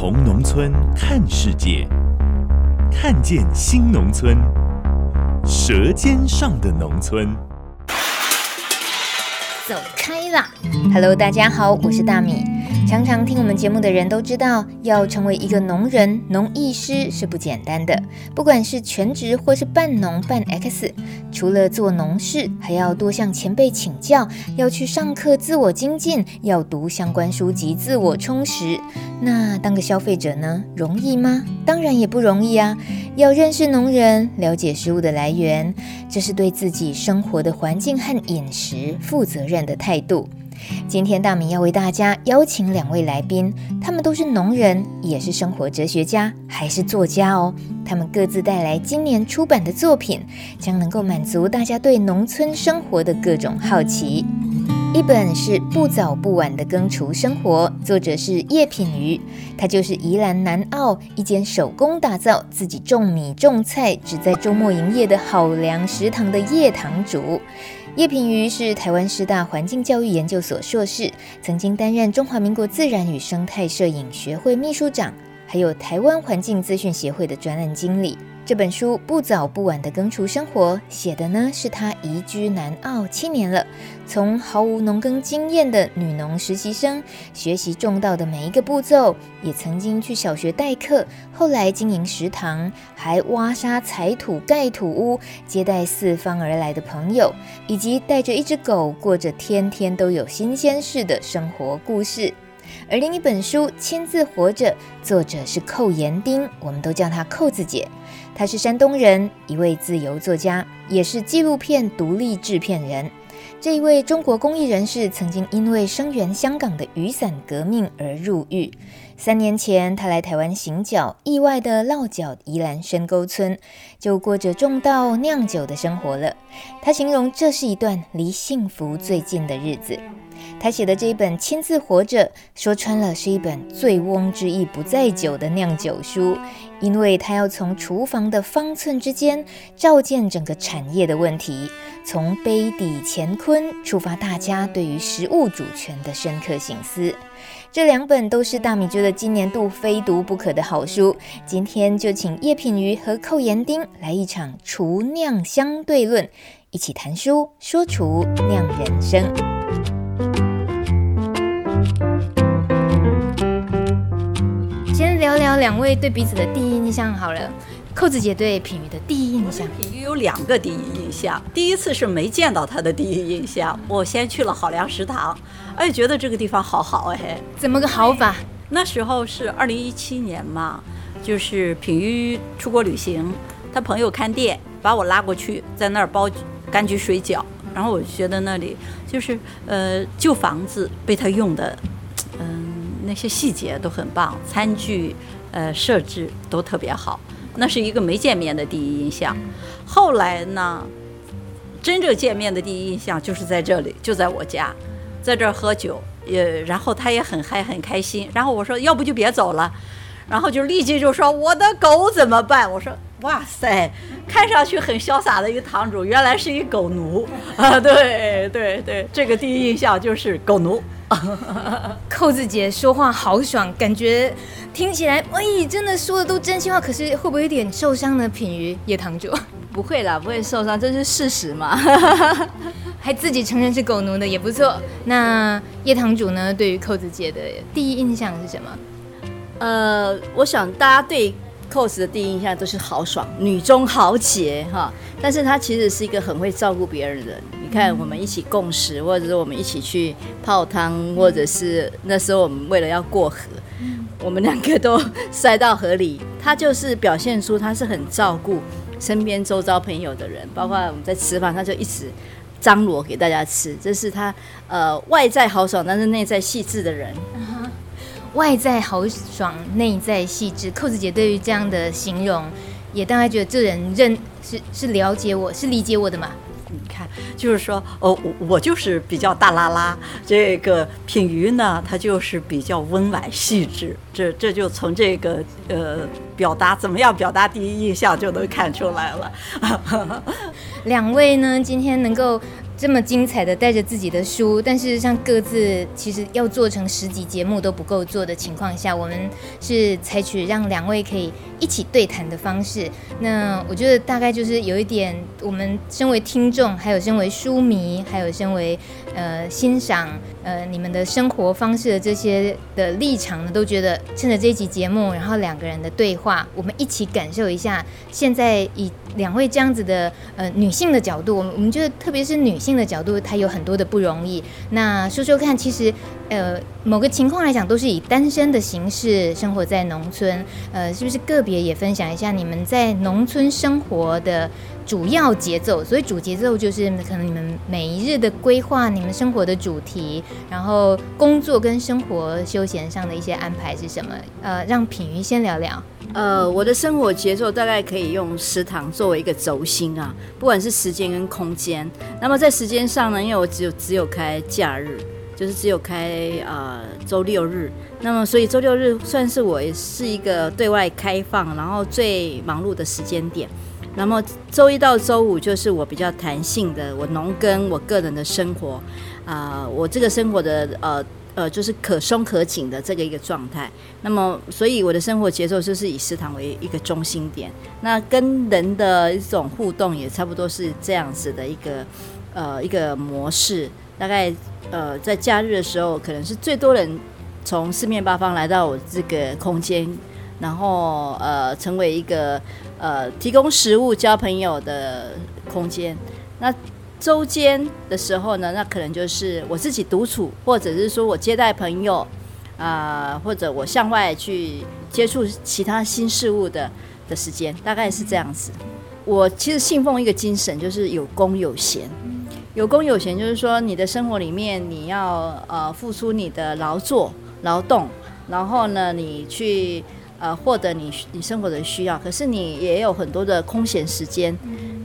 从农村看世界，看见新农村，舌尖上的农村。走开啦！Hello，大家好，我是大米。常常听我们节目的人都知道，要成为一个农人、农艺师是不简单的。不管是全职或是半农半 X，除了做农事，还要多向前辈请教，要去上课自我精进，要读相关书籍自我充实。那当个消费者呢，容易吗？当然也不容易啊！要认识农人，了解食物的来源，这是对自己生活的环境和饮食负责任的态度。今天大米要为大家邀请两位来宾，他们都是农人，也是生活哲学家，还是作家哦。他们各自带来今年出版的作品，将能够满足大家对农村生活的各种好奇。一本是《不早不晚的耕厨生活》，作者是叶品瑜，他就是宜兰南澳一间手工打造、自己种米种菜、只在周末营业的好粮食堂的叶堂主。叶平瑜是台湾师大环境教育研究所硕士，曾经担任中华民国自然与生态摄影学会秘书长，还有台湾环境资讯协会的专案经理。这本书不早不晚的耕厨生活，写的呢是他移居南澳七年了，从毫无农耕经验的女农实习生，学习种稻的每一个步骤，也曾经去小学代课，后来经营食堂，还挖沙采土盖土屋，接待四方而来的朋友，以及带着一只狗过着天天都有新鲜事的生活故事。而另一本书《亲自活着》，作者是寇延丁，我们都叫她寇子姐。他是山东人，一位自由作家，也是纪录片独立制片人。这一位中国公益人士，曾经因为声援香港的雨伞革命而入狱。三年前，他来台湾行脚，意外地落脚宜兰深沟村，就过着种稻酿酒的生活了。他形容这是一段离幸福最近的日子。他写的这一本《亲自活着》，说穿了是一本醉翁之意不在酒的酿酒书，因为他要从厨房的方寸之间照见整个产业的问题，从杯底乾坤触发大家对于食物主权的深刻省思。这两本都是大米觉得今年度非读不可的好书。今天就请叶品瑜和寇延丁来一场厨酿相对论，一起谈书说厨酿人生。两位对彼此的第一印象好了。扣子姐对品瑜的第一印象，品瑜有两个第一印象。第一次是没见到他的第一印象，我先去了好粮食堂，哎，觉得这个地方好好哎。怎么个好法？那时候是二零一七年嘛，就是品瑜出国旅行，他朋友看店，把我拉过去，在那儿包柑橘水饺，然后我就觉得那里就是呃旧房子被他用的，嗯。那些细节都很棒，餐具，呃，设置都特别好。那是一个没见面的第一印象。后来呢，真正见面的第一印象就是在这里，就在我家，在这儿喝酒，也然后他也很嗨，很开心。然后我说，要不就别走了。然后就立即就说，我的狗怎么办？我说，哇塞，看上去很潇洒的一个堂主，原来是一狗奴 啊！对对对，这个第一印象就是狗奴。扣子姐说话好爽，感觉听起来，哎，真的说的都真心话。可是会不会有点受伤呢？品妤叶堂主，不会啦，不会受伤，这是事实嘛。还自己承认是狗奴的也不错。那叶堂主呢？对于扣子姐的第一印象是什么？呃，我想大家对寇子的第一印象都是豪爽、女中豪杰哈。但是她其实是一个很会照顾别人的人。你看，我们一起共食，或者是我们一起去泡汤，或者是那时候我们为了要过河，我们两个都摔到河里。她就是表现出她是很照顾身边周遭朋友的人，包括我们在吃饭，她就一直张罗给大家吃。这是她呃外在豪爽，但是内在细致的人。外在豪爽，内在细致。扣子姐对于这样的形容，也大概觉得这人认是是了解我，是理解我的嘛？你看，就是说，哦，我我就是比较大拉拉，这个品瑜呢，他就是比较温婉细致，这这就从这个呃表达怎么样表达第一印象就能看出来了。两位呢，今天能够。这么精彩的带着自己的书，但是像各自其实要做成十集节目都不够做的情况下，我们是采取让两位可以一起对谈的方式。那我觉得大概就是有一点，我们身为听众，还有身为书迷，还有身为呃欣赏呃你们的生活方式的这些的立场呢，都觉得趁着这一集节目，然后两个人的对话，我们一起感受一下现在以。两位这样子的呃女性的角度，我们我们觉得特别是女性的角度，她有很多的不容易。那说说看，其实呃某个情况来讲，都是以单身的形式生活在农村，呃是不是个别也分享一下你们在农村生活的主要节奏？所以主节奏就是可能你们每一日的规划，你们生活的主题，然后工作跟生活休闲上的一些安排是什么？呃，让品瑜先聊聊。呃，我的生活节奏大概可以用食堂作为一个轴心啊，不管是时间跟空间。那么在时间上呢，因为我只有只有开假日，就是只有开呃周六日。那么所以周六日算是我是一个对外开放，然后最忙碌的时间点。那么周一到周五就是我比较弹性的，我农耕我个人的生活啊、我这个生活的呃。呃，就是可松可紧的这个一个状态。那么，所以我的生活节奏就是以食堂为一个中心点。那跟人的一种互动也差不多是这样子的一个呃一个模式。大概呃在假日的时候，可能是最多人从四面八方来到我这个空间，然后呃成为一个呃提供食物、交朋友的空间。那周间的时候呢，那可能就是我自己独处，或者是说我接待朋友，啊、或者我向外去接触其他新事物的的时间，大概是这样子。我其实信奉一个精神，就是有功有闲。有功有闲，就是说你的生活里面你要呃付出你的劳作劳动，然后呢，你去呃获得你你生活的需要，可是你也有很多的空闲时间。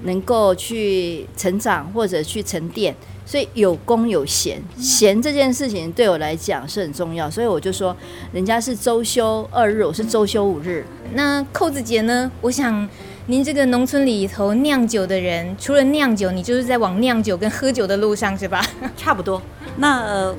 能够去成长或者去沉淀，所以有功有闲，闲这件事情对我来讲是很重要，所以我就说，人家是周休二日，我是周休五日。那扣子姐呢？我想您这个农村里头酿酒的人，除了酿酒，你就是在往酿酒跟喝酒的路上，是吧？差不多。那呃，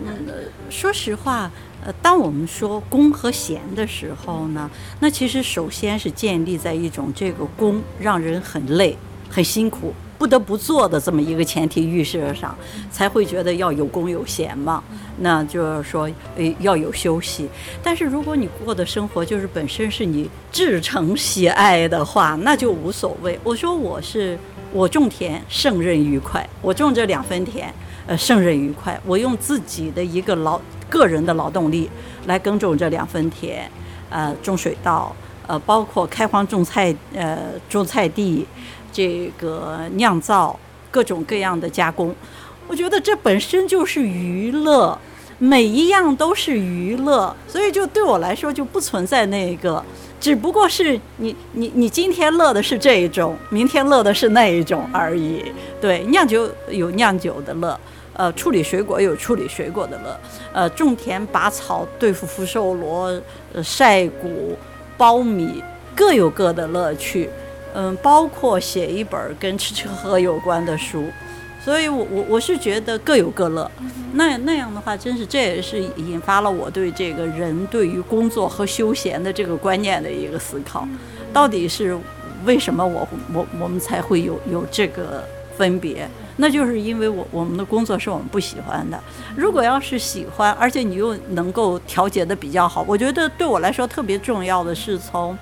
说实话，呃，当我们说功和贤的时候呢，那其实首先是建立在一种这个功让人很累。很辛苦，不得不做的这么一个前提预设上，才会觉得要有功有闲嘛。那就是说，诶，要有休息。但是如果你过的生活就是本身是你至诚喜爱的话，那就无所谓。我说我是我种田胜任愉快，我种这两分田，呃，胜任愉快。我用自己的一个劳个人的劳动力来耕种这两分田，呃，种水稻，呃，包括开荒种菜，呃，种菜地。这个酿造各种各样的加工，我觉得这本身就是娱乐，每一样都是娱乐，所以就对我来说就不存在那个，只不过是你你你今天乐的是这一种，明天乐的是那一种而已。对，酿酒有酿酒的乐，呃，处理水果有处理水果的乐，呃，种田拔草对付福寿螺，呃，晒谷苞米各有各的乐趣。嗯，包括写一本跟吃吃喝喝有关的书，所以我我我是觉得各有各乐。那那样的话，真是这也是引发了我对这个人对于工作和休闲的这个观念的一个思考。到底是为什么我我我们才会有有这个分别？那就是因为我我们的工作是我们不喜欢的。如果要是喜欢，而且你又能够调节的比较好，我觉得对我来说特别重要的是从。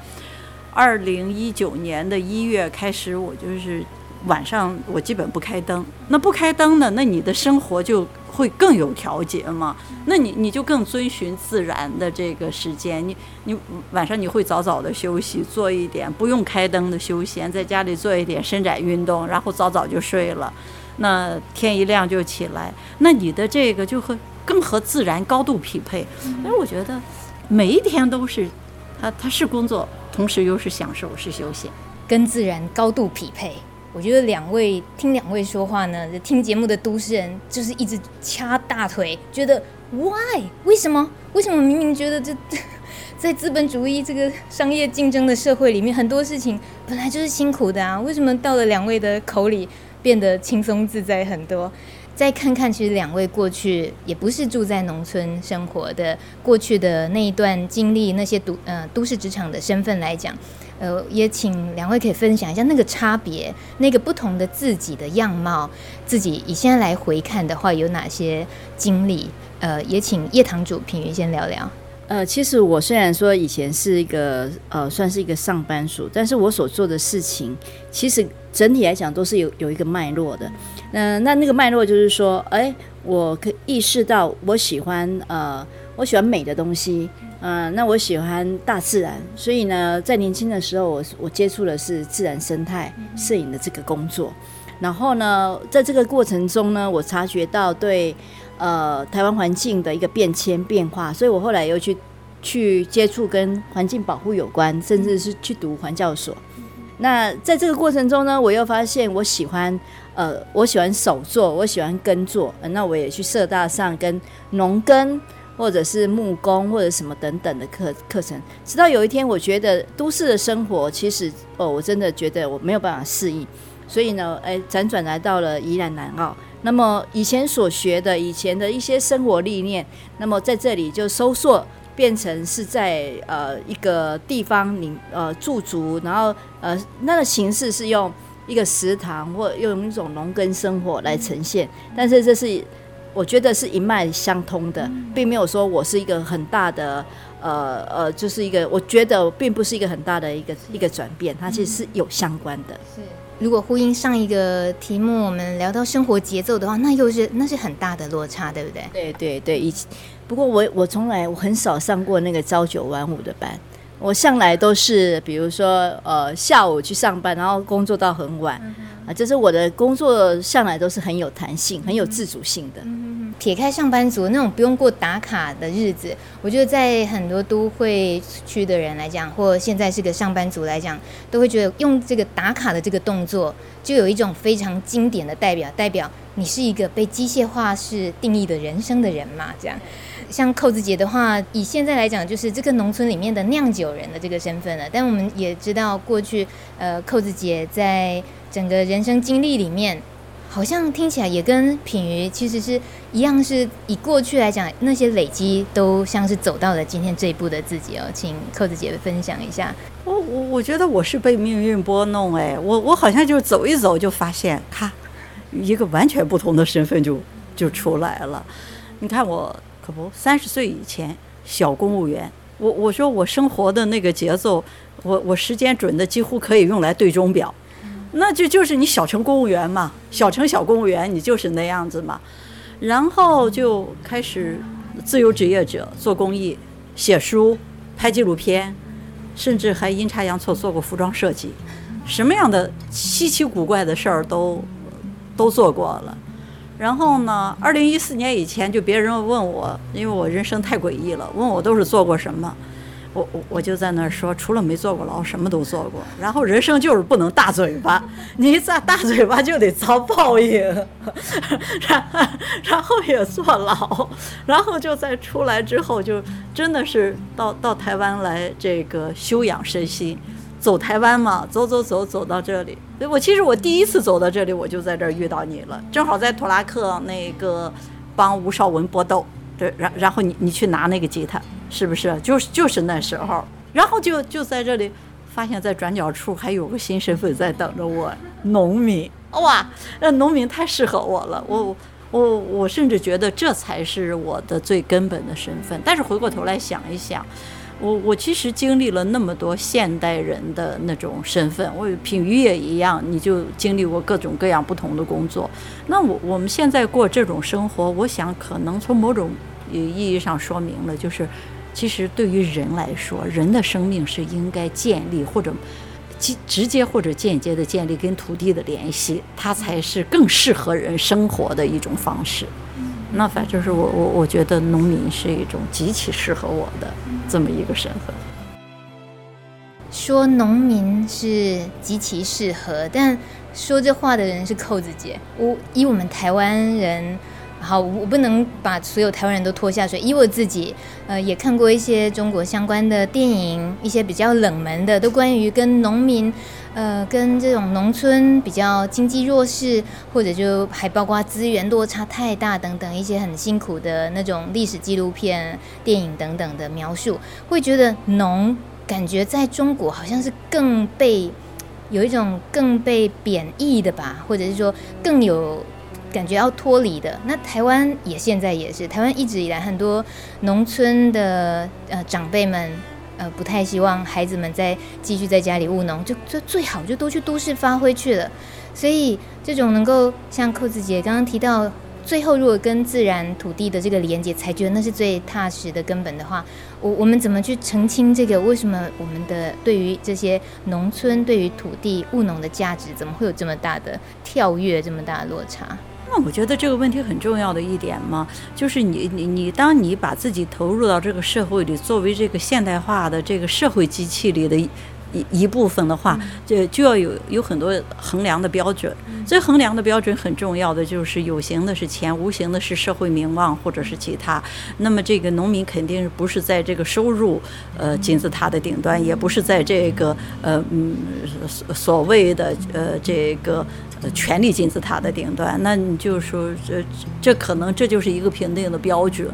二零一九年的一月开始，我就是晚上我基本不开灯。那不开灯呢，那你的生活就会更有调节嘛。那你你就更遵循自然的这个时间。你你晚上你会早早的休息，做一点不用开灯的休闲，在家里做一点伸展运动，然后早早就睡了。那天一亮就起来，那你的这个就会更和自然高度匹配。所以我觉得。每一天都是，他他是工作，同时又是享受，是休闲，跟自然高度匹配。我觉得两位听两位说话呢，听节目的都市人就是一直掐大腿，觉得 why 为什么？为什么明明觉得这 在资本主义这个商业竞争的社会里面，很多事情本来就是辛苦的啊？为什么到了两位的口里变得轻松自在很多？再看看，其实两位过去也不是住在农村生活的，过去的那一段经历，那些都呃都市职场的身份来讲。呃，也请两位可以分享一下那个差别，那个不同的自己的样貌，自己以现在来回看的话，有哪些经历？呃，也请叶堂主品云先聊聊。呃，其实我虽然说以前是一个呃，算是一个上班族，但是我所做的事情，其实整体来讲都是有有一个脉络的。呃，那那个脉络就是说，哎，我可以意识到我喜欢呃，我喜欢美的东西。嗯、呃，那我喜欢大自然，所以呢，在年轻的时候我，我我接触的是自然生态摄影的这个工作。然后呢，在这个过程中呢，我察觉到对呃台湾环境的一个变迁变化，所以我后来又去去接触跟环境保护有关，甚至是去读环教所。那在这个过程中呢，我又发现我喜欢呃我喜欢手作，我喜欢耕作，那我也去社大上跟农耕。或者是木工或者什么等等的课课程，直到有一天，我觉得都市的生活其实哦，我真的觉得我没有办法适应，所以呢，哎，辗转来到了宜兰南澳。那么以前所学的以前的一些生活历练，那么在这里就收缩变成是在呃一个地方里呃驻足，然后呃那个形式是用一个食堂或用一种农耕生活来呈现，但是这是。我觉得是一脉相通的，并没有说我是一个很大的，呃呃，就是一个，我觉得并不是一个很大的一个一个转变，它其实是有相关的。是，如果呼应上一个题目，我们聊到生活节奏的话，那又是那是很大的落差，对不对？对对对，以不过我我从来我很少上过那个朝九晚五的班，我向来都是比如说呃下午去上班，然后工作到很晚。嗯啊，就是我的工作向来都是很有弹性、很有自主性的。撇开上班族那种不用过打卡的日子，我觉得在很多都会区的人来讲，或现在是个上班族来讲，都会觉得用这个打卡的这个动作，就有一种非常经典的代表，代表你是一个被机械化式定义的人生的人嘛，这样。像扣子姐的话，以现在来讲，就是这个农村里面的酿酒人的这个身份了。但我们也知道，过去呃，扣子姐在整个人生经历里面，好像听起来也跟品妤其实是一样，是以过去来讲，那些累积都像是走到了今天这一步的自己哦。请扣子姐分享一下。我我我觉得我是被命运拨弄哎，我我好像就走一走就发现，咔，一个完全不同的身份就就出来了。你看我。可不，三十岁以前小公务员，我我说我生活的那个节奏，我我时间准的几乎可以用来对钟表，那就就是你小城公务员嘛，小城小公务员你就是那样子嘛，然后就开始自由职业者做公益、写书、拍纪录片，甚至还阴差阳错做过服装设计，什么样的稀奇古怪的事儿都都做过了。然后呢，二零一四年以前，就别人问我，因为我人生太诡异了，问我都是做过什么，我我我就在那儿说，除了没坐过牢，什么都做过。然后人生就是不能大嘴巴，你一大大嘴巴就得遭报应，然然后也坐牢，然后就在出来之后，就真的是到到台湾来这个修养身心。走台湾嘛，走走走走到这里。我其实我第一次走到这里，我就在这儿遇到你了，正好在土拉克那个帮吴绍文搏斗，对，然然后你你去拿那个吉他，是不是？就是就是那时候，然后就就在这里发现，在转角处还有个新身份在等着我，农民。哇，那农民太适合我了，我我我甚至觉得这才是我的最根本的身份。但是回过头来想一想。我我其实经历了那么多现代人的那种身份，我品鱼也一样，你就经历过各种各样不同的工作。那我我们现在过这种生活，我想可能从某种意义上说明了，就是其实对于人来说，人的生命是应该建立或者直直接或者间接的建立跟土地的联系，它才是更适合人生活的一种方式。那反正是我我我觉得农民是一种极其适合我的这么一个身份。说农民是极其适合，但说这话的人是扣子姐。我以我们台湾人。好，我不能把所有台湾人都拖下水。以我自己，呃，也看过一些中国相关的电影，一些比较冷门的，都关于跟农民，呃，跟这种农村比较经济弱势，或者就还包括资源落差太大等等一些很辛苦的那种历史纪录片、电影等等的描述，会觉得农感觉在中国好像是更被有一种更被贬义的吧，或者是说更有。感觉要脱离的，那台湾也现在也是，台湾一直以来很多农村的呃长辈们呃不太希望孩子们再继续在家里务农，就就最好就都去都市发挥去了。所以这种能够像扣子姐刚刚提到，最后如果跟自然土地的这个连接，才觉得那是最踏实的根本的话，我我们怎么去澄清这个？为什么我们的对于这些农村对于土地务农的价值，怎么会有这么大的跳跃，这么大的落差？那我觉得这个问题很重要的一点嘛，就是你你你，当你把自己投入到这个社会里，作为这个现代化的这个社会机器里的一一部分的话，就就要有有很多衡量的标准。这衡量的标准很重要的就是有形的是钱，无形的是社会名望或者是其他。那么这个农民肯定不是在这个收入呃金字塔的顶端，也不是在这个呃嗯所谓的呃这个。权力金字塔的顶端，那你就说这这可能这就是一个评定的标准，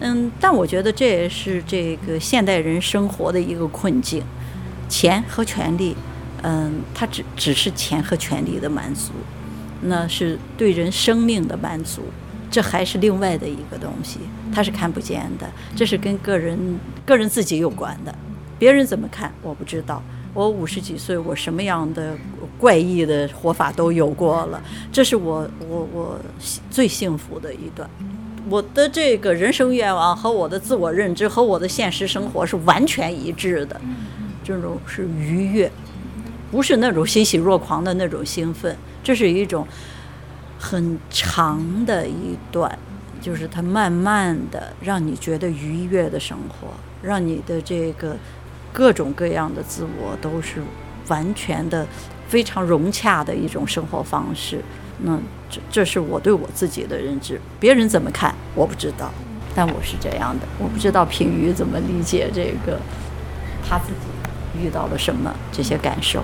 嗯，但我觉得这也是这个现代人生活的一个困境，钱和权力，嗯，它只只是钱和权力的满足，那是对人生命的满足，这还是另外的一个东西，它是看不见的，这是跟个人个人自己有关的，别人怎么看我不知道。我五十几岁，我什么样的怪异的活法都有过了，这是我我我最幸福的一段。我的这个人生愿望和我的自我认知和我的现实生活是完全一致的，这种是愉悦，不是那种欣喜若狂的那种兴奋，这是一种很长的一段，就是它慢慢的让你觉得愉悦的生活，让你的这个。各种各样的自我都是完全的、非常融洽的一种生活方式。那这这是我对我自己的认知，别人怎么看我不知道，但我是这样的。我不知道品妤怎么理解这个，他自己遇到了什么这些感受。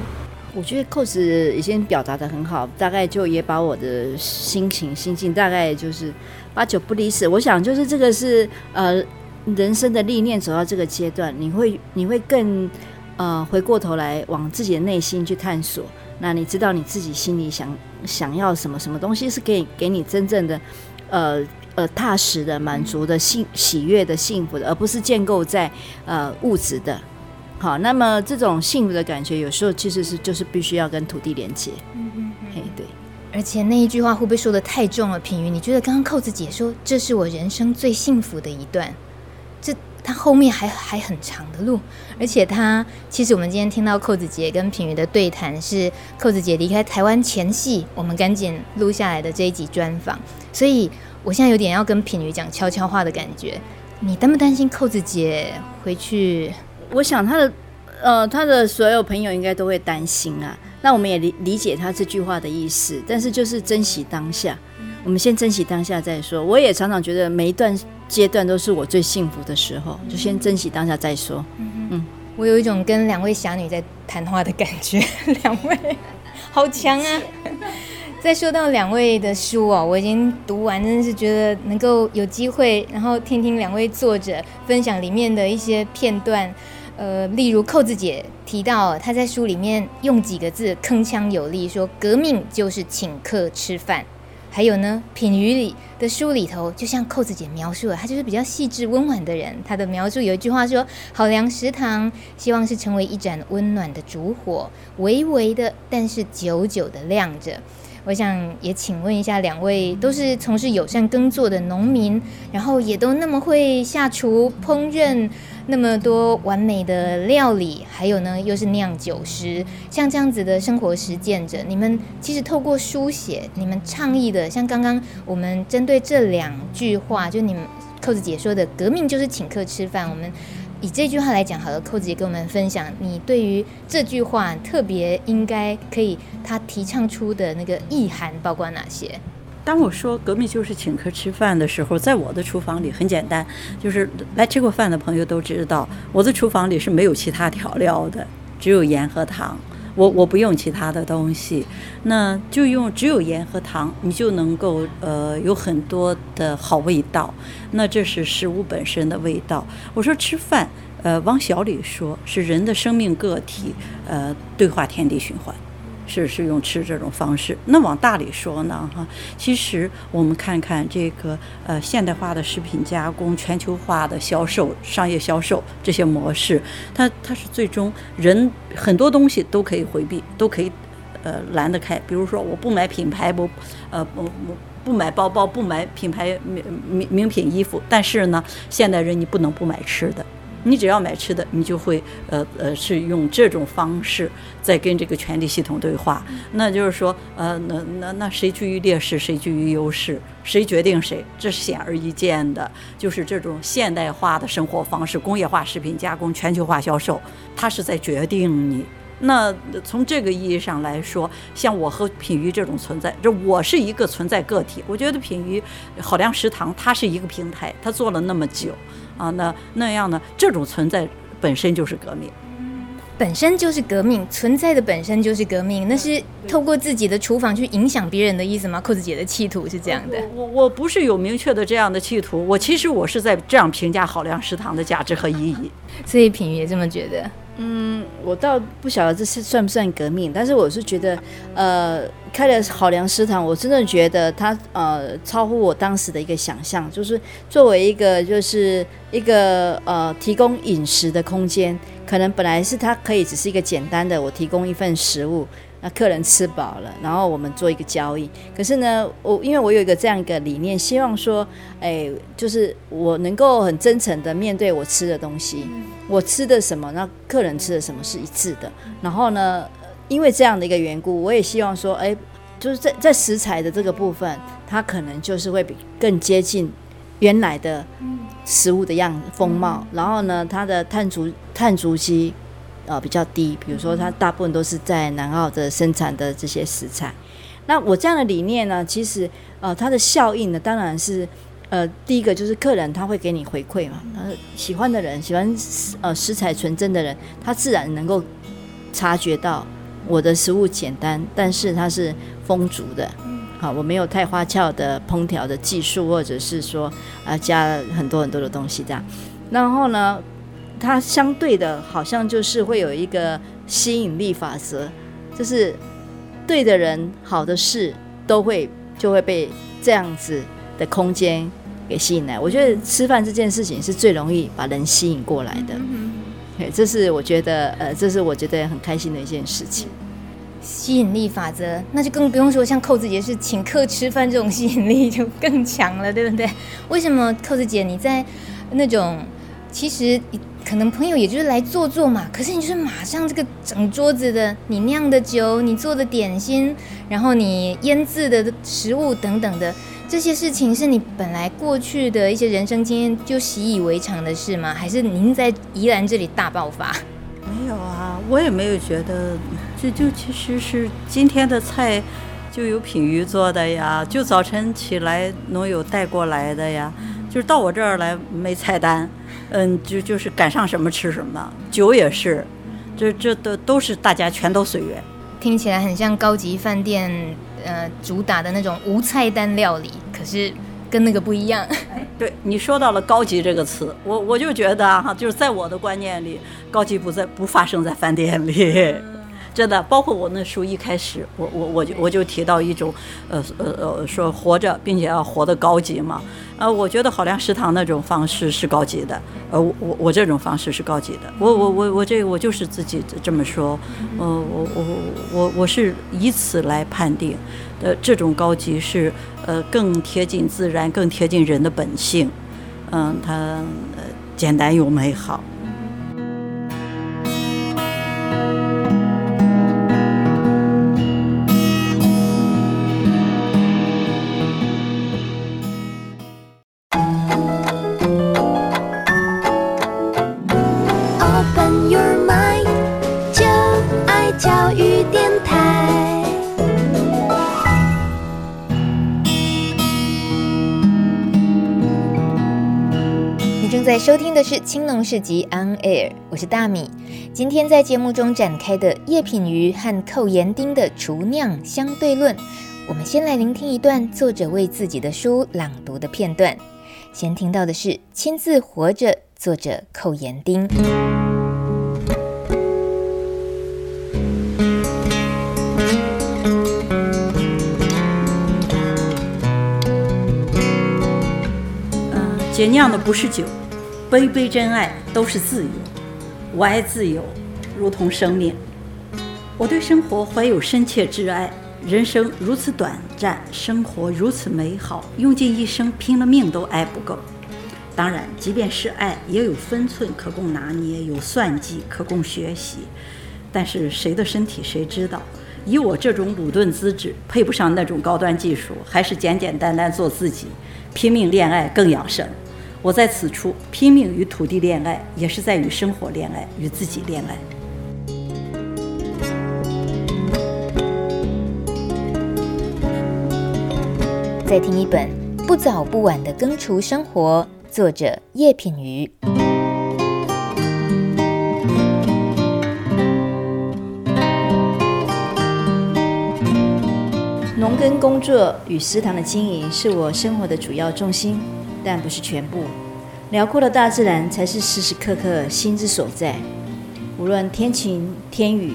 我觉得扣子已经表达得很好，大概就也把我的心情心境大概就是八九不离十。我想就是这个是呃。人生的历练走到这个阶段，你会你会更呃回过头来往自己的内心去探索。那你知道你自己心里想想要什么？什么东西是给给你真正的呃呃踏实的、满足的、幸喜悦的、幸福的，而不是建构在呃物质的。好，那么这种幸福的感觉，有时候其实是就是必须要跟土地连接。嗯嗯，嘿，对。而且那一句话会不会说的太重了？品妤，你觉得刚刚扣子姐说这是我人生最幸福的一段？这他后面还还很长的路，而且他其实我们今天听到扣子姐跟品妤的对谈是扣子姐离开台湾前夕，我们赶紧录下来的这一集专访，所以我现在有点要跟品妤讲悄悄话的感觉。你担不担心扣子姐回去？我想他的呃，他的所有朋友应该都会担心啊。那我们也理理解他这句话的意思，但是就是珍惜当下，我们先珍惜当下再说。我也常常觉得每一段。阶段都是我最幸福的时候，就先珍惜当下再说。嗯，嗯，我有一种跟两位侠女在谈话的感觉，两位好强啊！再说到两位的书哦，我已经读完，真的是觉得能够有机会，然后听听两位作者分享里面的一些片段。呃，例如扣子姐提到，她在书里面用几个字铿锵有力，说革命就是请客吃饭。还有呢，品语里的书里头，就像扣子姐描述的，她就是比较细致温婉的人。她的描述有一句话说：“好粮食堂，希望是成为一盏温暖的烛火，微微的，但是久久的亮着。”我想也请问一下，两位都是从事友善耕作的农民，然后也都那么会下厨烹饪，那么多完美的料理，还有呢，又是酿酒师，像这样子的生活实践者，你们其实透过书写，你们倡议的，像刚刚我们针对这两句话，就你们扣子姐说的“革命就是请客吃饭”，我们。以这句话来讲好了，扣子姐跟我们分享，你对于这句话特别应该可以，他提倡出的那个意涵包括哪些？当我说革命就是请客吃饭的时候，在我的厨房里很简单，就是来吃过饭的朋友都知道，我的厨房里是没有其他调料的，只有盐和糖。我我不用其他的东西，那就用只有盐和糖，你就能够呃有很多的好味道。那这是食物本身的味道。我说吃饭，呃，往小里说是人的生命个体，呃，对话天地循环。是是用吃这种方式，那往大里说呢，哈，其实我们看看这个呃现代化的食品加工、全球化的销售、商业销售这些模式，它它是最终人很多东西都可以回避，都可以呃拦得开。比如说，我不买品牌，不呃不不不买包包，不买品牌名名名品衣服，但是呢，现代人你不能不买吃的。你只要买吃的，你就会呃呃是用这种方式在跟这个权力系统对话。那就是说，呃，那那那谁居于劣势，谁居于优势，谁决定谁，这是显而易见的。就是这种现代化的生活方式，工业化食品加工，全球化销售，它是在决定你。那从这个意义上来说，像我和品鱼这种存在，这我是一个存在个体。我觉得品鱼好粮食堂，它是一个平台，它做了那么久。啊，那那样呢？这种存在本身就是革命，本身就是革命，存在的本身就是革命。那是透过自己的厨房去影响别人的意思吗？扣子姐的企图是这样的。我我不是有明确的这样的企图，我其实我是在这样评价好粮食堂的价值和意义。所以品瑜也这么觉得。嗯，我倒不晓得这是算不算革命，但是我是觉得，呃，开了好粮食堂，我真的觉得它呃超乎我当时的一个想象，就是作为一个就是一个呃提供饮食的空间，可能本来是它可以只是一个简单的我提供一份食物。那客人吃饱了，然后我们做一个交易。可是呢，我因为我有一个这样一个理念，希望说，哎，就是我能够很真诚的面对我吃的东西，我吃的什么，那客人吃的什么是一致的。然后呢，因为这样的一个缘故，我也希望说，哎，就是在在食材的这个部分，它可能就是会比更接近原来的食物的样子风貌。然后呢，它的碳足碳足迹。呃，比较低，比如说它大部分都是在南澳的生产的这些食材。那我这样的理念呢，其实呃，它的效应呢，当然是呃，第一个就是客人他会给你回馈嘛，他喜欢的人，喜欢呃食材纯正的人，他自然能够察觉到我的食物简单，但是它是丰足的。好，我没有太花俏的烹调的技术，或者是说啊、呃、加很多很多的东西这样。然后呢，它相对的，好像就是会有一个吸引力法则，就是对的人、好的事都会就会被这样子的空间给吸引来。我觉得吃饭这件事情是最容易把人吸引过来的。对，这是我觉得，呃，这是我觉得很开心的一件事情。吸引力法则，那就更不用说像扣子姐是请客吃饭这种吸引力就更强了，对不对？为什么扣子姐你在那种其实？可能朋友也就是来坐坐嘛，可是你就是马上这个整桌子的，你酿的酒，你做的点心，然后你腌制的食物等等的这些事情，是你本来过去的一些人生经验就习以为常的事吗？还是您在宜兰这里大爆发？没有啊，我也没有觉得，这就其实是今天的菜就有品鱼做的呀，就早晨起来农友带过来的呀，就是到我这儿来没菜单。嗯，就就是赶上什么吃什么，酒也是，这这都都是大家全都随缘。听起来很像高级饭店，呃，主打的那种无菜单料理，可是跟那个不一样。对，你说到了高级这个词，我我就觉得哈，就是在我的观念里，高级不在不发生在饭店里。真的，包括我那书一开始，我我我就我就提到一种，呃呃呃，说活着并且要活得高级嘛。呃，我觉得好粮食堂那种方式是高级的，呃，我我我这种方式是高级的。我我我我这我就是自己这么说，呃，我我我我是以此来判定，呃，这种高级是呃更贴近自然，更贴近人的本性，嗯、它呃简单又美好。收听的是《青农市集 On Air》，我是大米。今天在节目中展开的叶品瑜和寇延丁的厨酿相对论，我们先来聆听一段作者为自己的书朗读的片段。先听到的是《亲自活着》，作者寇延丁。嗯，姐酿的不是酒。杯杯真爱都是自由，我爱自由，如同生命。我对生活怀有深切挚爱。人生如此短暂，生活如此美好，用尽一生拼了命都爱不够。当然，即便是爱，也有分寸可供拿捏，有算计可供学习。但是谁的身体谁知道？以我这种鲁钝资质，配不上那种高端技术，还是简简单单做自己，拼命恋爱更养生。我在此处拼命与土地恋爱，也是在与生活恋爱，与自己恋爱。再听一本《不早不晚的耕锄生活》，作者叶品瑜。农耕工作与食堂的经营是我生活的主要重心。但不是全部，辽阔的大自然才是时时刻刻心之所在。无论天晴天雨，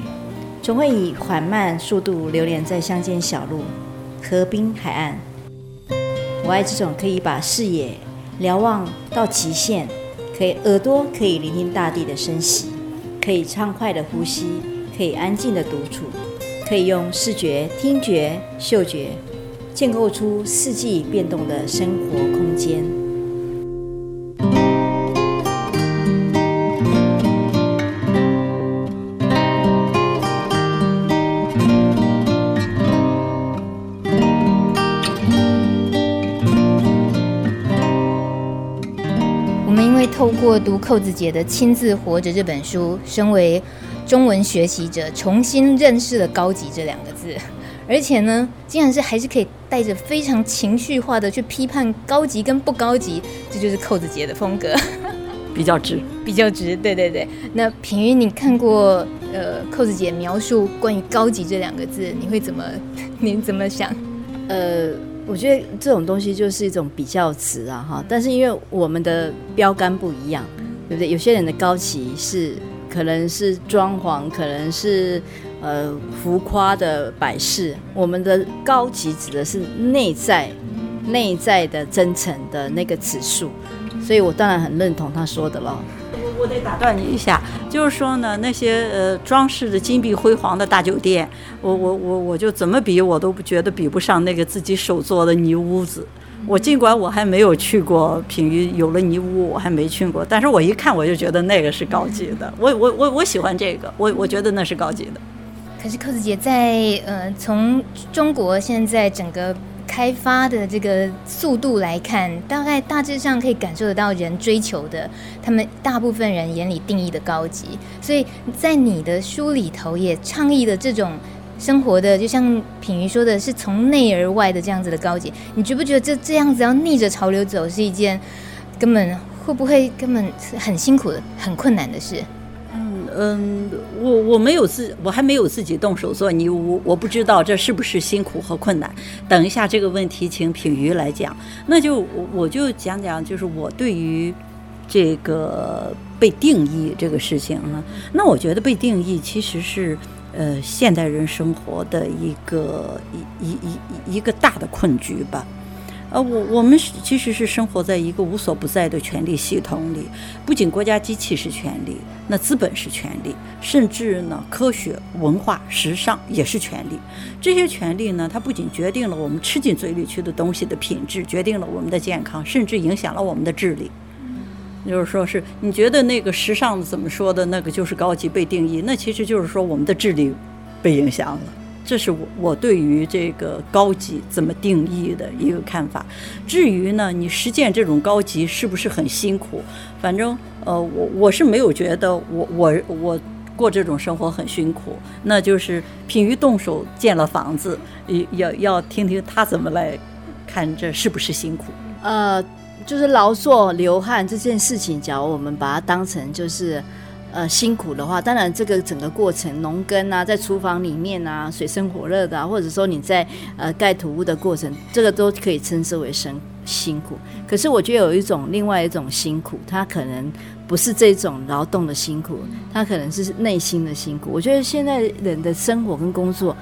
总会以缓慢速度流连在乡间小路、河滨海岸。我爱这种可以把视野瞭望到极限，可以耳朵可以聆听大地的声息，可以畅快的呼吸，可以安静的独处，可以用视觉、听觉、嗅觉。建构出四季变动的生活空间。我们因为透过读寇子姐的《亲自活着》这本书，身为中文学习者，重新认识了“高级”这两个字。而且呢，竟然是还是可以带着非常情绪化的去批判高级跟不高级，这就是扣子姐的风格，比较直，比较直，对对对。那品云，你看过呃扣子姐描述关于高级这两个字，你会怎么 你怎么想？呃，我觉得这种东西就是一种比较词啊哈，但是因为我们的标杆不一样，对不对？有些人的高级是可能是装潢，可能是。呃，浮夸的摆饰，我们的高级指的是内在、内在的真诚的那个指数，所以我当然很认同他说的了。我我得打断你一下，就是说呢，那些呃装饰的金碧辉煌的大酒店，我我我我就怎么比我都不觉得比不上那个自己手做的泥屋子。我尽管我还没有去过，品瑜有了泥屋我还没去过，但是我一看我就觉得那个是高级的。我我我我喜欢这个，我我觉得那是高级的。可是寇子姐在呃，从中国现在整个开发的这个速度来看，大概大致上可以感受得到人追求的，他们大部分人眼里定义的高级。所以在你的书里头也倡议的这种生活的，就像品瑜说的是从内而外的这样子的高级。你觉不觉得这这样子要逆着潮流走是一件根本会不会根本很辛苦的、很困难的事？嗯，我我没有自，我还没有自己动手做泥屋，我不知道这是不是辛苦和困难。等一下这个问题，请品瑜来讲。那就我我就讲讲，就是我对于这个被定义这个事情呢，那我觉得被定义其实是呃现代人生活的一个一一一一个大的困局吧。呃，我我们其实是生活在一个无所不在的权力系统里，不仅国家机器是权力，那资本是权力，甚至呢，科学、文化、时尚也是权力。这些权力呢，它不仅决定了我们吃进嘴里去的东西的品质，决定了我们的健康，甚至影响了我们的智力。就是说，是你觉得那个时尚怎么说的那个就是高级被定义，那其实就是说我们的智力被影响了。这是我我对于这个高级怎么定义的一个看法。至于呢，你实践这种高级是不是很辛苦？反正呃，我我是没有觉得我我我过这种生活很辛苦。那就是品瑜动手建了房子，也要要听听他怎么来看这是不是辛苦？呃，就是劳作流汗这件事情，假如我们把它当成就是。呃，辛苦的话，当然这个整个过程，农耕啊，在厨房里面啊，水深火热的，或者说你在呃盖土屋的过程，这个都可以称之为生辛苦。可是我觉得有一种另外一种辛苦，它可能不是这种劳动的辛苦，它可能是内心的辛苦。我觉得现在人的生活跟工作，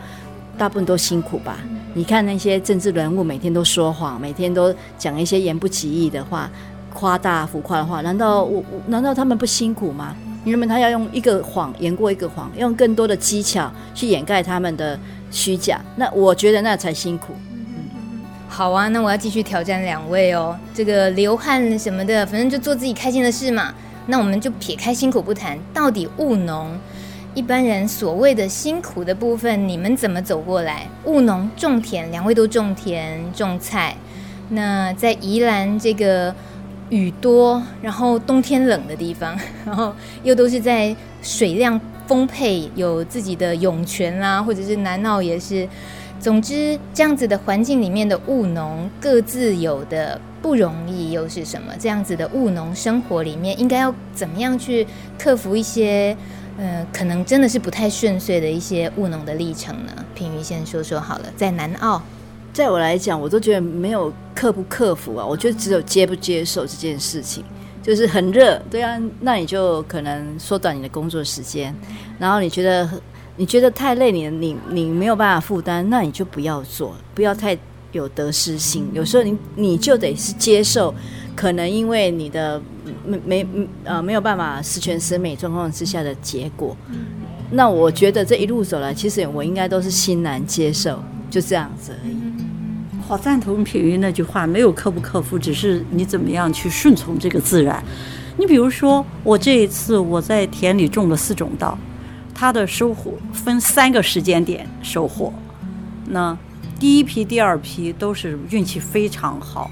大部分都辛苦吧？你看那些政治人物，每天都说谎，每天都讲一些言不及义的话，夸大浮夸的话，难道我难道他们不辛苦吗？你认为他要用一个谎言过一个谎，用更多的技巧去掩盖他们的虚假，那我觉得那才辛苦。嗯，好啊，那我要继续挑战两位哦。这个流汗什么的，反正就做自己开心的事嘛。那我们就撇开辛苦不谈，到底务农一般人所谓的辛苦的部分，你们怎么走过来？务农种田，两位都种田种菜。那在宜兰这个。雨多，然后冬天冷的地方，然后又都是在水量丰沛、有自己的涌泉啦，或者是南澳也是。总之，这样子的环境里面的务农，各自有的不容易又是什么？这样子的务农生活里面，应该要怎么样去克服一些，呃，可能真的是不太顺遂的一些务农的历程呢？品鱼先说说好了，在南澳。在我来讲，我都觉得没有克不克服啊，我觉得只有接不接受这件事情。就是很热，对啊，那你就可能缩短你的工作时间。然后你觉得你觉得太累，你你你没有办法负担，那你就不要做，不要太有得失心。有时候你你就得是接受，可能因为你的没没呃没有办法十全十美状况之下的结果。那我觉得这一路走来，其实我应该都是欣然接受，就这样子而已。好赞同品瑜那句话，没有克不克服，只是你怎么样去顺从这个自然。你比如说，我这一次我在田里种了四种稻，它的收获分三个时间点收获。那第一批、第二批都是运气非常好，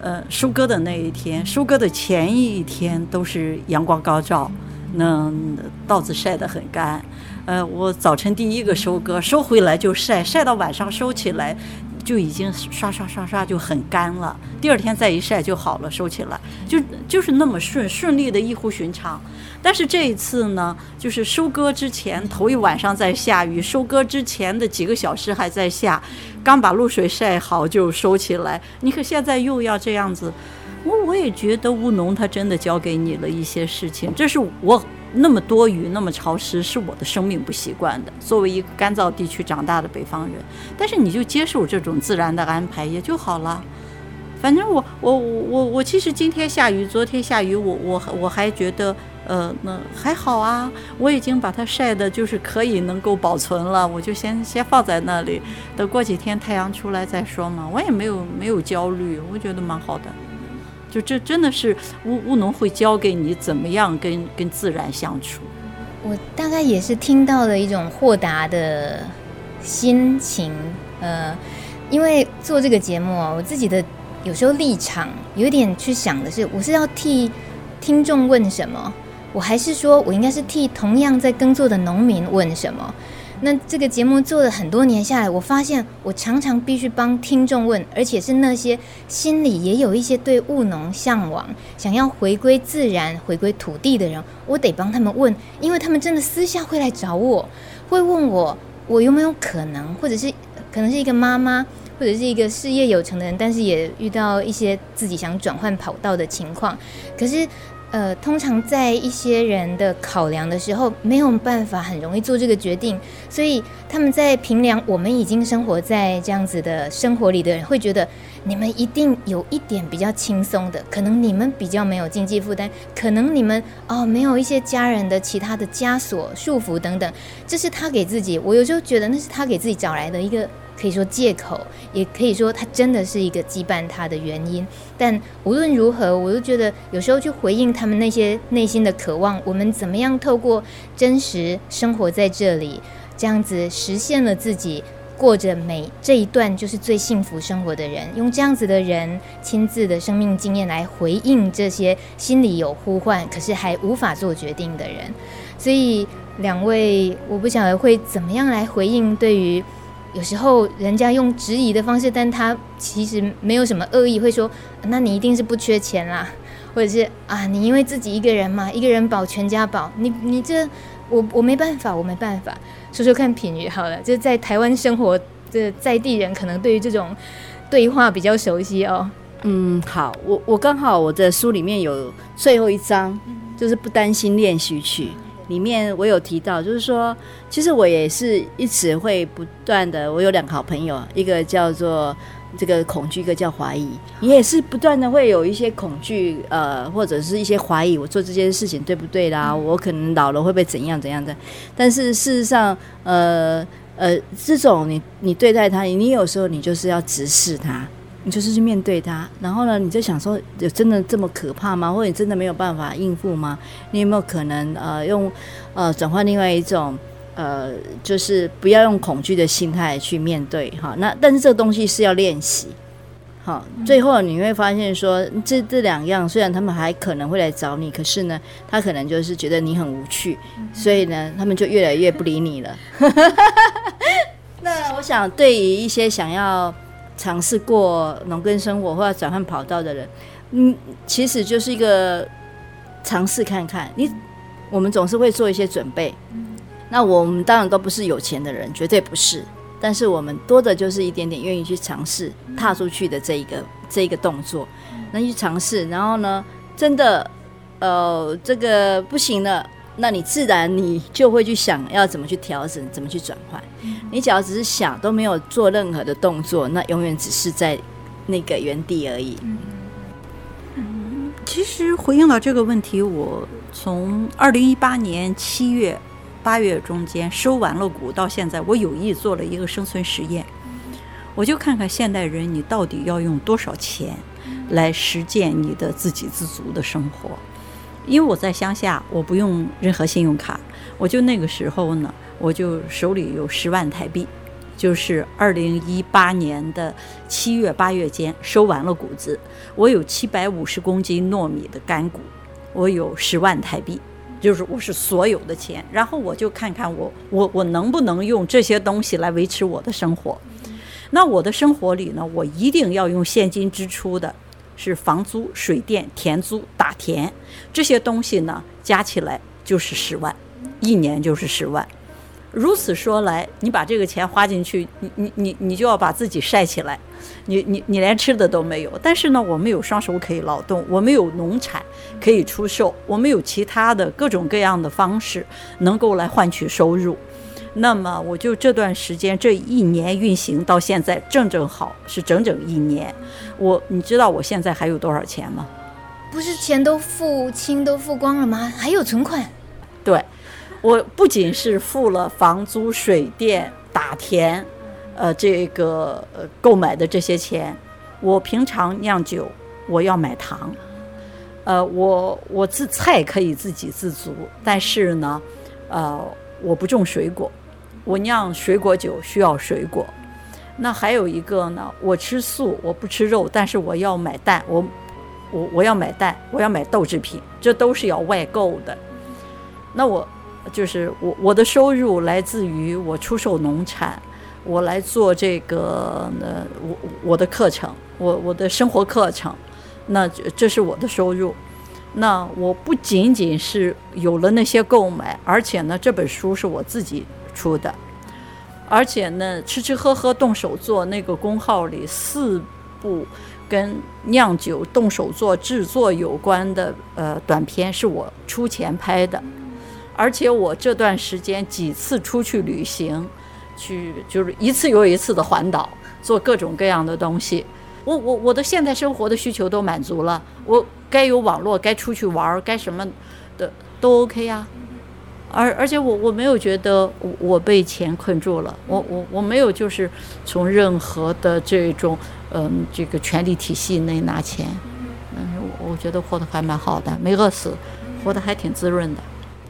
呃，收割的那一天，收割的前一天都是阳光高照，那稻子晒得很干。呃，我早晨第一个收割，收回来就晒，晒到晚上收起来。就已经刷刷刷刷就很干了，第二天再一晒就好了，收起来就就是那么顺顺利的异乎寻常。但是这一次呢，就是收割之前头一晚上在下雨，收割之前的几个小时还在下，刚把露水晒好就收起来。你可现在又要这样子，我我也觉得务农他真的教给你了一些事情，这是我。那么多雨，那么潮湿，是我的生命不习惯的。作为一个干燥地区长大的北方人，但是你就接受这种自然的安排也就好了。反正我我我我其实今天下雨，昨天下雨，我我我还觉得呃那还好啊。我已经把它晒的，就是可以能够保存了，我就先先放在那里，等过几天太阳出来再说嘛。我也没有没有焦虑，我觉得蛮好的。就这真的是务务农会教给你怎么样跟跟自然相处。我大概也是听到了一种豁达的心情，呃，因为做这个节目，我自己的有时候立场有点去想的是，我是要替听众问什么，我还是说我应该是替同样在耕作的农民问什么？那这个节目做了很多年下来，我发现我常常必须帮听众问，而且是那些心里也有一些对务农向往、想要回归自然、回归土地的人，我得帮他们问，因为他们真的私下会来找我，会问我我有没有可能，或者是可能是一个妈妈，或者是一个事业有成的人，但是也遇到一些自己想转换跑道的情况，可是呃，通常在一些人的考量的时候，没有办法很容易做这个决定，所以他们在评量我们已经生活在这样子的生活里的人，会觉得你们一定有一点比较轻松的，可能你们比较没有经济负担，可能你们哦没有一些家人的其他的枷锁束缚等等，这是他给自己，我有时候觉得那是他给自己找来的一个。可以说借口，也可以说他真的是一个羁绊他的原因。但无论如何，我都觉得有时候去回应他们那些内心的渴望，我们怎么样透过真实生活在这里，这样子实现了自己过着每这一段就是最幸福生活的人，用这样子的人亲自的生命经验来回应这些心里有呼唤，可是还无法做决定的人。所以两位，我不晓得会怎么样来回应对于。有时候人家用质疑的方式，但他其实没有什么恶意，会说：“那你一定是不缺钱啦，或者是啊，你因为自己一个人嘛，一个人保全家保，你你这我我没办法，我没办法。”说说看，品语好了，就在台湾生活的在地人，可能对于这种对话比较熟悉哦。嗯，好，我我刚好我的书里面有最后一章，就是不担心练习曲。里面我有提到，就是说，其实我也是一直会不断的。我有两个好朋友，一个叫做这个恐惧，一个叫怀疑。你也是不断的会有一些恐惧，呃，或者是一些怀疑，我做这件事情对不对啦？我可能老了会不会怎样怎样的？但是事实上，呃呃，这种你你对待他，你有时候你就是要直视他。你就是去面对它，然后呢，你就想说，有真的这么可怕吗？或者你真的没有办法应付吗？你有没有可能呃用呃转换另外一种呃，就是不要用恐惧的心态去面对哈？那但是这个东西是要练习，好，最后你会发现说，这这两样虽然他们还可能会来找你，可是呢，他可能就是觉得你很无趣，所以呢，他们就越来越不理你了。那我想，对于一些想要。尝试过农耕生活或者转换跑道的人，嗯，其实就是一个尝试看看。你我们总是会做一些准备，那我们当然都不是有钱的人，绝对不是。但是我们多的就是一点点愿意去尝试踏出去的这一个这一个动作，那去尝试，然后呢，真的，呃，这个不行了。那你自然你就会去想要怎么去调整，怎么去转换。你只要只是想，都没有做任何的动作，那永远只是在那个原地而已。嗯，其实回应到这个问题，我从二零一八年七月、八月中间收完了股到现在，我有意做了一个生存实验，我就看看现代人你到底要用多少钱来实践你的自给自足的生活。因为我在乡下，我不用任何信用卡，我就那个时候呢，我就手里有十万台币，就是二零一八年的七月八月间收完了谷子，我有七百五十公斤糯米的干谷，我有十万台币，就是我是所有的钱，然后我就看看我我我能不能用这些东西来维持我的生活，那我的生活里呢，我一定要用现金支出的。是房租、水电、田租、打田这些东西呢，加起来就是十万，一年就是十万。如此说来，你把这个钱花进去，你你你你就要把自己晒起来，你你你连吃的都没有。但是呢，我们有双手可以劳动，我们有农产可以出售，我们有其他的各种各样的方式能够来换取收入。那么我就这段时间这一年运行到现在，正正好是整整一年。我你知道我现在还有多少钱吗？不是钱都付清都付光了吗？还有存款？对，我不仅是付了房租、水电、打田，呃，这个呃购买的这些钱，我平常酿酒我要买糖，呃，我我自菜可以自给自足，但是呢，呃，我不种水果。我酿水果酒需要水果，那还有一个呢，我吃素，我不吃肉，但是我要买蛋，我我我要买蛋，我要买豆制品，这都是要外购的。那我就是我我的收入来自于我出售农产，我来做这个呃我我的课程，我我的生活课程，那这是我的收入。那我不仅仅是有了那些购买，而且呢，这本书是我自己。出的，而且呢，吃吃喝喝动手做那个公号里四部跟酿酒动手做制作有关的呃短片，是我出钱拍的，而且我这段时间几次出去旅行，去就是一次又一次的环岛，做各种各样的东西。我我我的现代生活的需求都满足了，我该有网络，该出去玩，该什么的都 OK 呀。而而且我我没有觉得我被钱困住了，我我我没有就是从任何的这种嗯这个权力体系内拿钱，嗯我我觉得活得还蛮好的，没饿死，活得还挺滋润的。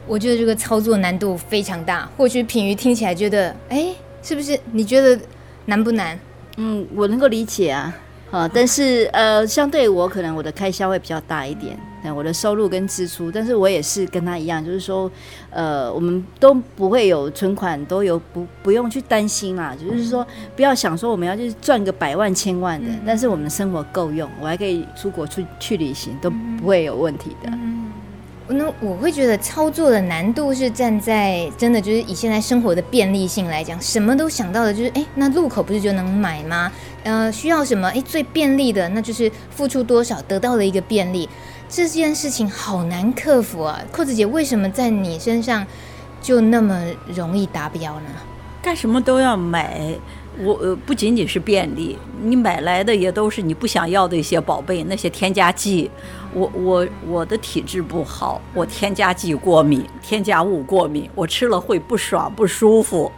我觉得这个操作难度非常大，或许品瑜听起来觉得，哎，是不是？你觉得难不难？嗯，我能够理解啊。啊，但是呃，相对我可能我的开销会比较大一点，那我的收入跟支出，但是我也是跟他一样，就是说，呃，我们都不会有存款，都有不不用去担心啦，就是说不要想说我们要去赚个百万千万的，但是我们的生活够用，我还可以出国出去旅行，都不会有问题的。那我会觉得操作的难度是站在真的就是以现在生活的便利性来讲，什么都想到的就是哎，那路口不是就能买吗？呃，需要什么？哎，最便利的那就是付出多少得到了一个便利，这件事情好难克服啊！扣子姐，为什么在你身上就那么容易达标呢？干什么都要买。我呃不仅仅是便利，你买来的也都是你不想要的一些宝贝，那些添加剂。我我我的体质不好，我添加剂过敏，添加物过敏，我吃了会不爽不舒服，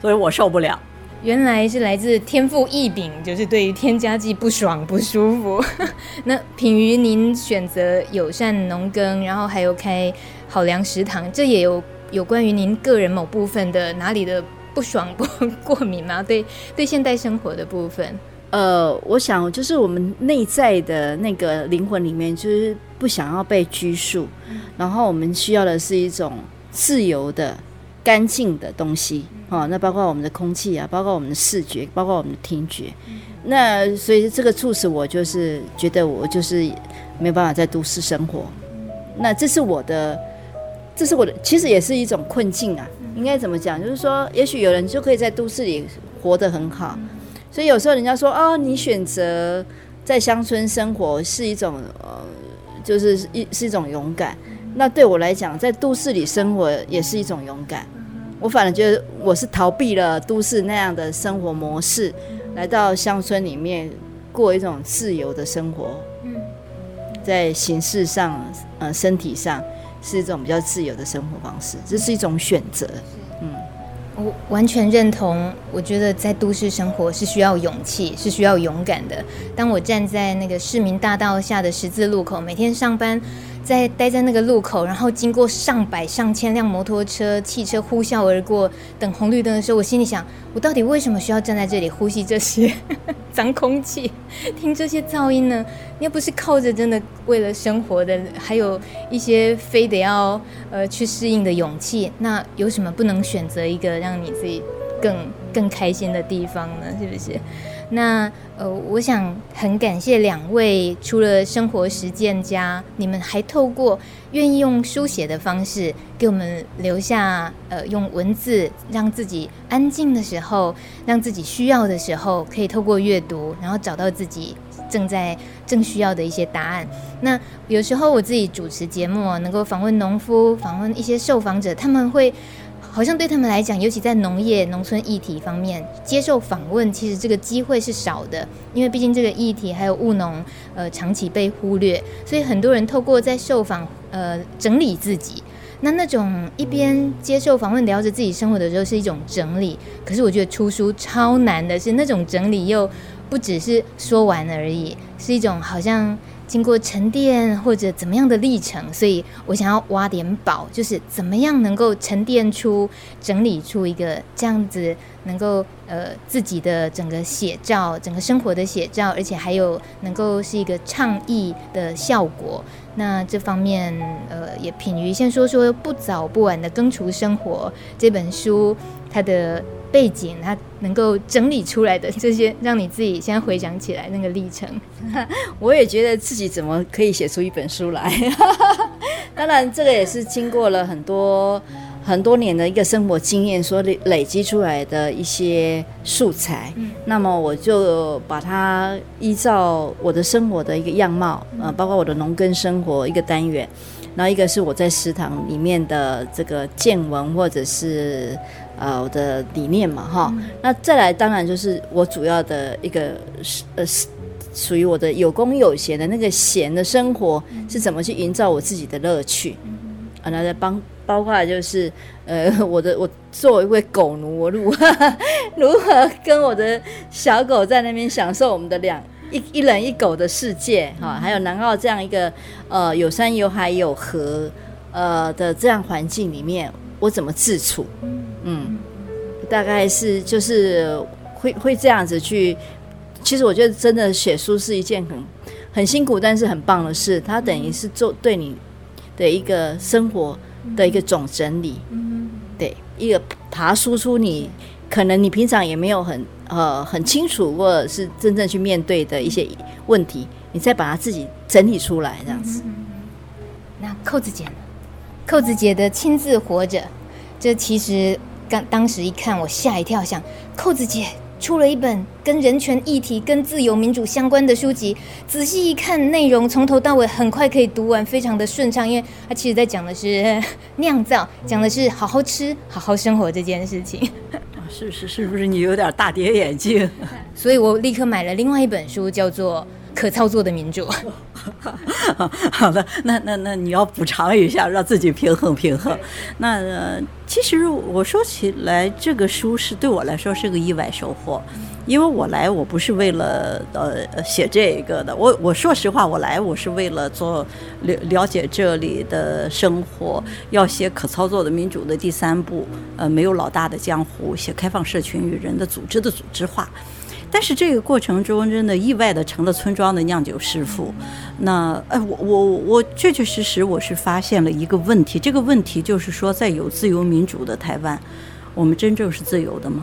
所以我受不了。原来是来自天赋异禀，就是对于添加剂不爽不舒服。那品妤，您选择友善农耕，然后还有开好粮食堂，这也有有关于您个人某部分的哪里的？不爽不过敏吗？对对，现代生活的部分，呃，我想就是我们内在的那个灵魂里面，就是不想要被拘束，嗯、然后我们需要的是一种自由的、干净的东西哦。那包括我们的空气啊，包括我们的视觉，包括我们的听觉。嗯、那所以这个促使我就是觉得我就是没有办法在都市生活。嗯、那这是我的，这是我的，其实也是一种困境啊。应该怎么讲？就是说，也许有人就可以在都市里活得很好，所以有时候人家说，哦，你选择在乡村生活是一种，呃，就是一是一种勇敢。那对我来讲，在都市里生活也是一种勇敢。我反而觉得我是逃避了都市那样的生活模式，来到乡村里面过一种自由的生活。嗯在形式上，呃，身体上。是一种比较自由的生活方式，这是一种选择。嗯，我完全认同。我觉得在都市生活是需要勇气，是需要勇敢的。当我站在那个市民大道下的十字路口，每天上班。在待在那个路口，然后经过上百上千辆摩托车、汽车呼啸而过，等红绿灯的时候，我心里想：我到底为什么需要站在这里呼吸这些 脏空气、听这些噪音呢？你要不是靠着真的为了生活的，还有一些非得要呃去适应的勇气，那有什么不能选择一个让你自己更更开心的地方呢？是不是？那呃，我想很感谢两位，除了生活实践家，你们还透过愿意用书写的方式，给我们留下呃，用文字让自己安静的时候，让自己需要的时候，可以透过阅读，然后找到自己正在正需要的一些答案。那有时候我自己主持节目，能够访问农夫，访问一些受访者，他们会。好像对他们来讲，尤其在农业、农村议题方面接受访问，其实这个机会是少的，因为毕竟这个议题还有务农，呃，长期被忽略，所以很多人透过在受访，呃，整理自己。那那种一边接受访问聊着自己生活的时候是一种整理，可是我觉得出书超难的是那种整理又不只是说完而已，是一种好像。经过沉淀或者怎么样的历程，所以我想要挖点宝，就是怎么样能够沉淀出、整理出一个这样子能够呃自己的整个写照、整个生活的写照，而且还有能够是一个倡议的效果。那这方面呃也品瑜先说说《不早不晚的耕厨生活》这本书，它的。背景，它能够整理出来的这些，让你自己先回想起来那个历程，我也觉得自己怎么可以写出一本书来。当然，这个也是经过了很多很多年的一个生活经验所累累积出来的一些素材，嗯、那么我就把它依照我的生活的一个样貌，呃，包括我的农耕生活一个单元，然后一个是我在食堂里面的这个见闻或者是呃我的理念嘛，哈，嗯、那再来当然就是我主要的一个是呃是属于我的有工有闲的那个闲的生活是怎么去营造我自己的乐趣，啊，那在帮。包括就是，呃，我的我作为一位狗奴，我如何如何跟我的小狗在那边享受我们的两一一人一狗的世界哈，还有南澳这样一个呃有山有海有河呃的这样环境里面，我怎么自处？嗯，大概是就是会会这样子去。其实我觉得真的写书是一件很很辛苦，但是很棒的事。它等于是做对你的一个生活。的一个总整理，嗯，对，一个爬输出你可能你平常也没有很呃很清楚或者是真正去面对的一些问题，你再把它自己整理出来这样子。嗯、那扣子姐呢？扣子姐的亲自活着，这其实刚当时一看我吓一跳，想扣子姐。出了一本跟人权议题、跟自由民主相关的书籍，仔细一看，内容从头到尾很快可以读完，非常的顺畅。因为它其实在讲的是 酿造，讲的是好好吃、好好生活这件事情。是是是不是你有点大跌眼镜？所以我立刻买了另外一本书，叫做《可操作的民主》。好的，那那那你要补偿一下，让自己平衡平衡。那、呃、其实我说起来，这个书是对我来说是个意外收获，因为我来我不是为了呃写这个的，我我说实话，我来我是为了做了了解这里的生活，要写可操作的民主的第三部，呃，没有老大的江湖，写开放社群与人的组织的组织化。但是这个过程中，真的意外的成了村庄的酿酒师傅。那哎，我我我确确实实我是发现了一个问题。这个问题就是说，在有自由民主的台湾，我们真正是自由的吗？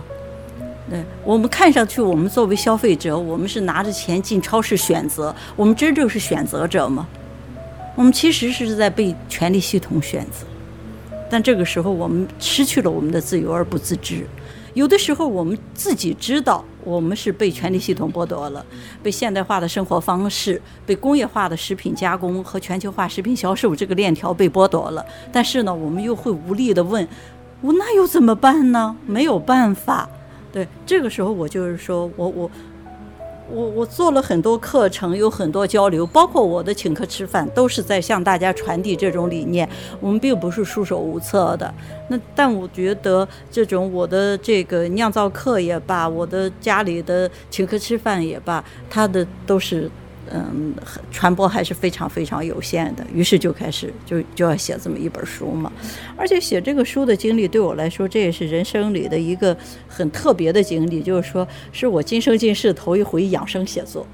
对，我们看上去，我们作为消费者，我们是拿着钱进超市选择，我们真正是选择者吗？我们其实是在被权力系统选择。但这个时候，我们失去了我们的自由而不自知。有的时候，我们自己知道。我们是被权力系统剥夺了，被现代化的生活方式、被工业化的食品加工和全球化食品销售这个链条被剥夺了。但是呢，我们又会无力地问：我那又怎么办呢？没有办法。对，这个时候我就是说我我。我我做了很多课程，有很多交流，包括我的请客吃饭，都是在向大家传递这种理念。我们并不是束手无策的。那但我觉得，这种我的这个酿造课也罢，我的家里的请客吃饭也罢，他的都是。嗯，传播还是非常非常有限的，于是就开始就就要写这么一本书嘛。而且写这个书的经历对我来说，这也是人生里的一个很特别的经历，就是说是我今生今世头一回养生写作。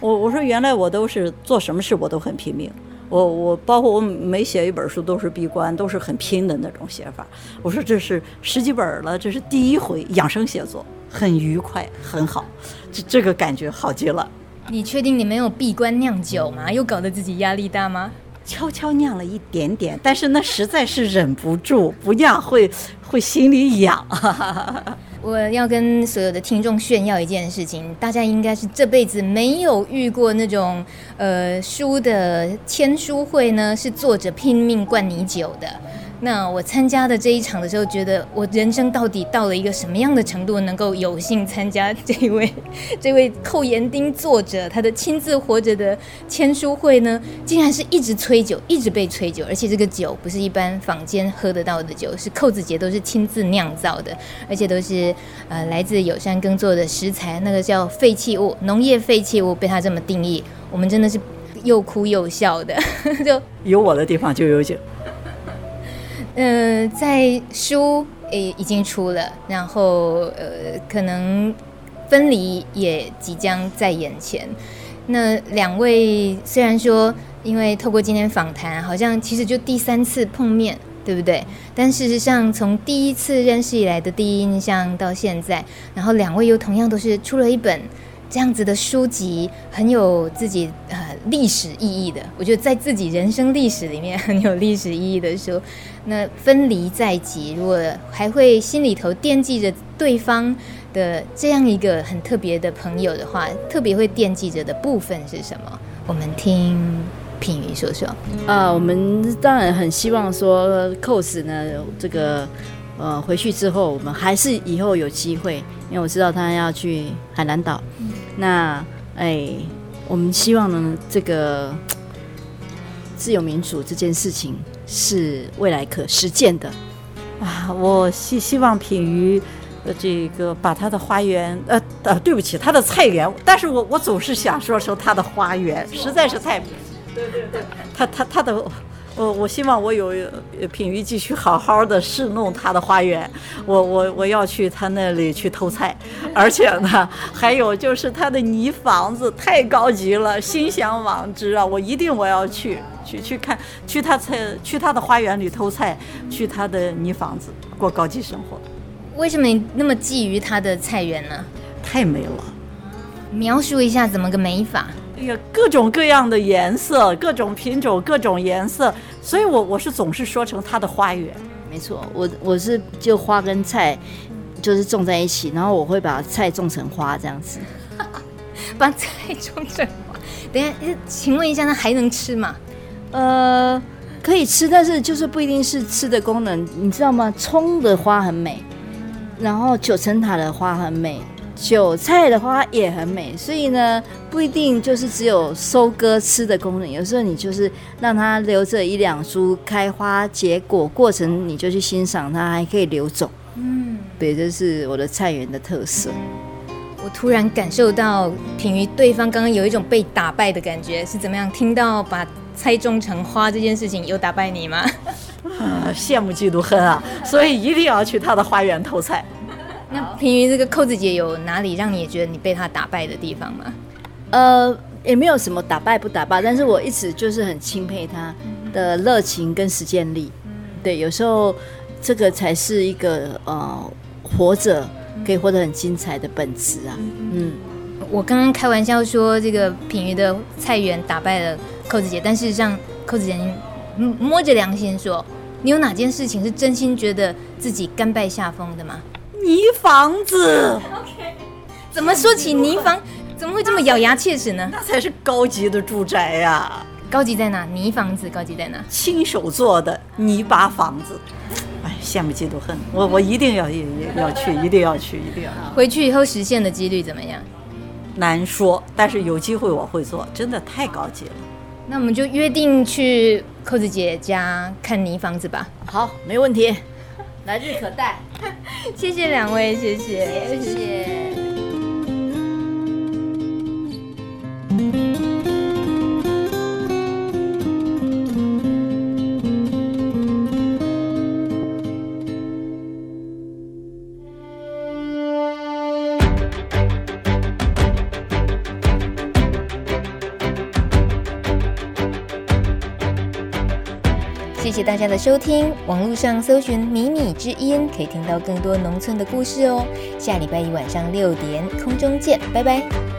我我说原来我都是做什么事我都很拼命，我我包括我每写一本书都是闭关，都是很拼的那种写法。我说这是十几本了，这是第一回养生写作，很愉快，很好，这这个感觉好极了。你确定你没有闭关酿酒吗？又搞得自己压力大吗？悄悄酿了一点点，但是那实在是忍不住，不酿会 会心里痒。我要跟所有的听众炫耀一件事情，大家应该是这辈子没有遇过那种呃书的签书会呢，是作者拼命灌你酒的。那我参加的这一场的时候，觉得我人生到底到了一个什么样的程度，能够有幸参加这一位 这位寇延丁作者他的亲自活着的签书会呢？竟然是一直催酒，一直被催酒，而且这个酒不是一般坊间喝得到的酒，是扣子姐都是亲自酿造的，而且都是呃来自友善耕作的食材，那个叫废弃物，农业废弃物被他这么定义，我们真的是又哭又笑的，就有我的地方就有酒。呃，在书诶已经出了，然后呃，可能分离也即将在眼前。那两位虽然说，因为透过今天访谈，好像其实就第三次碰面，对不对？但事实上，从第一次认识以来的第一印象到现在，然后两位又同样都是出了一本这样子的书籍很有自己呃历史意义的，我觉得在自己人生历史里面很有历史意义的书。那分离在即，如果还会心里头惦记着对方的这样一个很特别的朋友的话，特别会惦记着的部分是什么？我们听品妤说说。啊，我们当然很希望说 cos 呢这个。呃，回去之后，我们还是以后有机会，因为我知道他要去海南岛。那，哎，我们希望呢，这个自由民主这件事情是未来可实践的。啊，我希希望品瑜，呃，这个把他的花园，呃呃，对不起，他的菜园，但是我我总是想说说他的花园，实在是太，对对对，他他他的。我我希望我有品妤继续好好的侍弄他的花园，我我我要去他那里去偷菜，而且呢，还有就是他的泥房子太高级了，心向往之啊！我一定我要去去去看，去他菜，去他的花园里偷菜，去他的泥房子过高级生活。为什么你那么觊觎他的菜园呢？太美了，描述一下怎么个美法？各种各样的颜色，各种品种，各种颜色，所以我我是总是说成它的花园。没错，我我是就花跟菜就是种在一起，然后我会把菜种成花这样子，把菜种成花。等一下，请问一下，那还能吃吗？呃，可以吃，但是就是不一定是吃的功能，你知道吗？葱的花很美，然后九层塔的花很美。韭菜的花也很美，所以呢，不一定就是只有收割吃的功能。有时候你就是让它留着一两株开花结果过程，你就去欣赏它，还可以留种。嗯，对，这是我的菜园的特色。我突然感受到品于对方刚刚有一种被打败的感觉，是怎么样？听到把菜种成花这件事情有打败你吗？啊，羡慕嫉妒恨啊！所以一定要去他的花园偷菜。那品妤这个扣子姐有哪里让你也觉得你被她打败的地方吗？呃，也没有什么打败不打败，但是我一直就是很钦佩她的热情跟实践力。对，有时候这个才是一个呃活着可以活得很精彩的本质啊。嗯，我刚刚开玩笑说这个品妤的菜园打败了扣子姐，但事实上扣子姐你摸着良心说，你有哪件事情是真心觉得自己甘拜下风的吗？泥房子，OK，怎么说起泥房，怎么会这么咬牙切齿呢？那才是高级的住宅呀！高级在哪？泥房子高级在哪？亲手做的泥巴房子，哎，羡慕嫉妒恨！我我一定要也也要去，一定要去，一定要。回去以后实现的几率怎么样？难说，但是有机会我会做，真的太高级了。那我们就约定去扣子姐家看泥房子吧。好，没问题。来日可待，谢谢两位，谢谢，谢谢。家的收听，网络上搜寻“米米之音”，可以听到更多农村的故事哦。下礼拜一晚上六点，空中见，拜拜。